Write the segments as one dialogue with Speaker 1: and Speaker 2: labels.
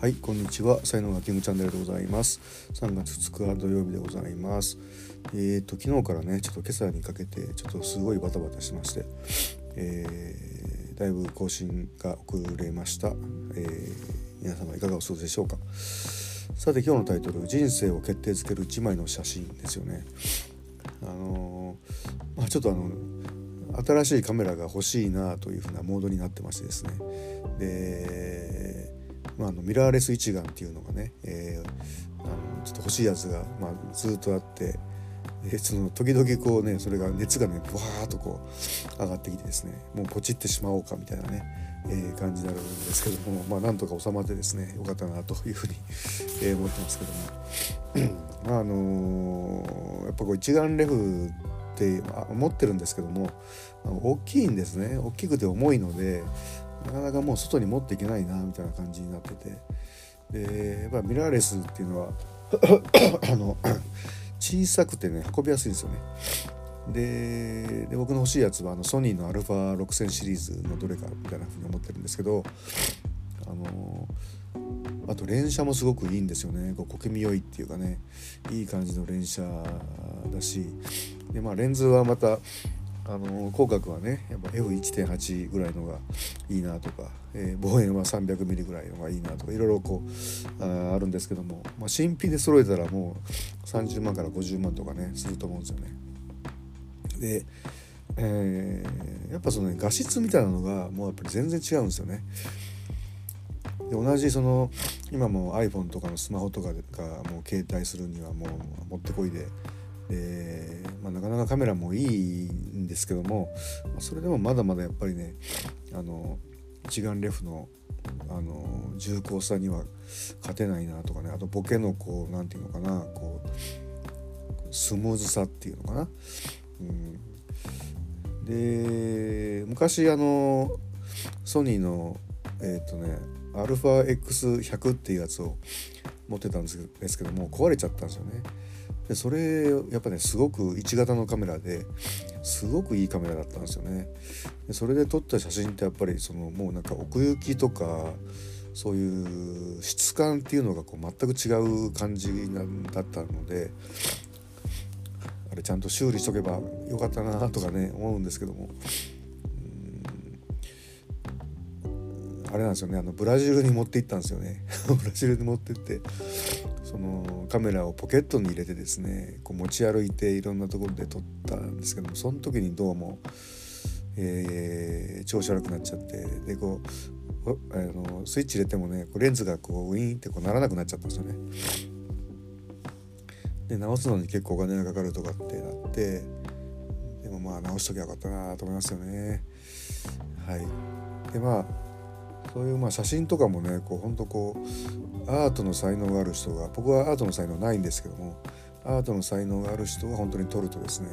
Speaker 1: はいこんにちは。才能がキングチャンネルでございます。3月2日土曜日でございます。えーと昨日からねちょっと今朝にかけてちょっとすごいバタバタしましてえー、だいぶ更新が遅れました、えー、皆様いかがお過ごしでしょうか。さて今日のタイトル「人生を決定づける1枚の写真」ですよね。あのー、まあ、ちょっとあの新しいカメラが欲しいなというふうなモードになってましてですね。でまあ、あのミラーレス一眼っていうのがね、えー、あのちょっと欲しいやつが、まあ、ずっとあってでその時々こうねそれが熱がねブワーッとこう上がってきてですねもうポチってしまおうかみたいなね、えー、感じになるんですけどもまあなんとか収まってですねよかったなというふうに、えー、思ってますけども。まああのー、やっぱこう一眼レフって思ってるんですけども大きいんですね。大きくて重いのでなかなかもう外に持っていけないなみたいな感じになってて。でやっぱミラーレスっていうのは あの 小さくてね運びやすいんですよね。でで僕の欲しいやつはあのソニーの α6000 シリーズのどれかみたいなふうに思ってるんですけどあのあと連射もすごくいいんですよね。こう小気味良いっていうかねいい感じの連射だし。でまあレンズはまたあの口角はねやっぱ F1.8 ぐらいのがいいなとか、えー、望遠は 300mm ぐらいのがいいなとかいろいろこうああるんですけども、まあ、新品で揃えたらもう30万から50万とかねすると思うんですよね。で、えー、やっぱその、ね、画質みたいなのがもうやっぱり全然違うんですよね。で同じその今も iPhone とかのスマホとかがもう携帯するにはもうもってこいで。で、まあ、なかなかカメラもいいんですけどもそれでもまだまだやっぱりねあの一眼レフのあの重厚さには勝てないなとかねあとボケのこう何て言うのかなこうスムーズさっていうのかな。うん、で昔あのソニーのえっ、ー、とね αX100 っていうやつを持ってたんですけども壊れちゃったんですよね。でそれやっぱねすごく1型のカメラですごくいいカメラだったんですよね。でそれで撮った写真ってやっぱりそのもうなんか奥行きとかそういう質感っていうのがこう全く違う感じなんだったのであれちゃんと修理しとけばよかったなとかね思うんですけども。あれなんですよね。あのブラジルに持って行ったんですよね。ブラジルに持ってって。そのカメラをポケットに入れてですねこう持ち歩いていろんなところで撮ったんですけどもその時にどうも、えー、調子悪くなっちゃってでこうあのスイッチ入れてもねこうレンズがこうウィーンってこうならなくなっちゃったんですよね。で直すのに結構お金がかかるとかってなってでもまあ直しときゃよかったなと思いますよね。はいでまあそういうまあ写真とかもねこうほんとこうアートの才能がある人が僕はアートの才能ないんですけどもアートの才能がある人が本当に撮るとですね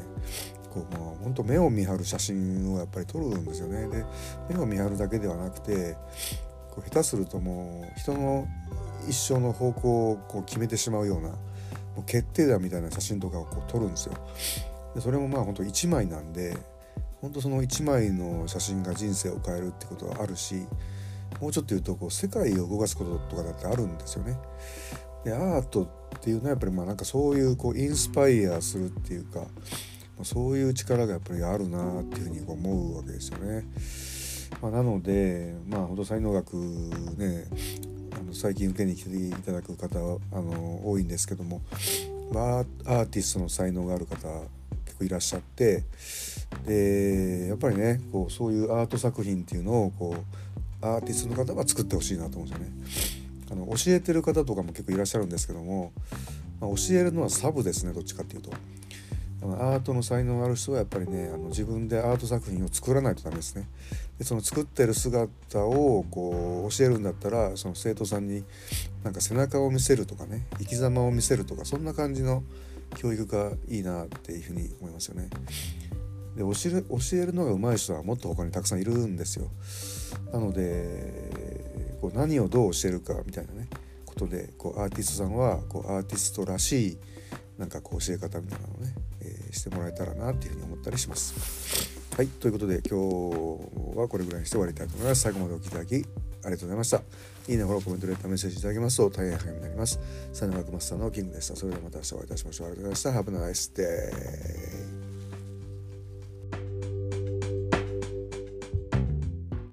Speaker 1: こうまあ本当目を見張る写真をやっぱり撮るんですよね。で目を見張るだけではなくてこう下手するともう人の一生の方向をこう決めてしまうようなもう決定打みたいな写真とかをこう撮るんですよ。でそれもまあ本当1枚なんで本当その1枚の写真が人生を変えるってことはあるしもうちょっと言うとこう世界を動かすこととかだってあるんですよね。でアートっていうのはやっぱりまあなんかそういうこうインスパイアするっていうかまそういう力がやっぱりあるなっていうふうに思うわけですよね。まあ、なのでまあ本当才能学ねあの最近受けに来ていただく方あの多いんですけども、まあ、アーティストの才能がある方結構いらっしゃってでやっぱりねこうそういうアート作品っていうのをこうアーティストの方は作ってほしいなと思うんですよね。あの教えてる方とかも結構いらっしゃるんですけども、まあ、教えるのはサブですねどっちかっていうと。アートの才能がある人はやっぱりねあの自分でアート作品を作らないとダメですね。でその作ってる姿をこう教えるんだったらその生徒さんになんか背中を見せるとかね生き様を見せるとかそんな感じの教育がいいなっていうふうに思いますよね。で教える教えるのが上手い人はもっと他にたくさんいるんですよ。なのでこう何をどう教えるかみたいなねことでこうアーティストさんはこうアーティストらしいなんかこう教え方みたいなのをね、えー、してもらえたらなっていうふうに思ったりします。はいということで今日はこれぐらいにして終わりたいと思います。最後までお聴きいただきありがとうございました。いいねフォローコメントレターメッセージいただけます。と大変励みになります。サイナ学マスターのキングでした。それではまた明日お会いいたしましょう。ありがとうございました。Have a nice day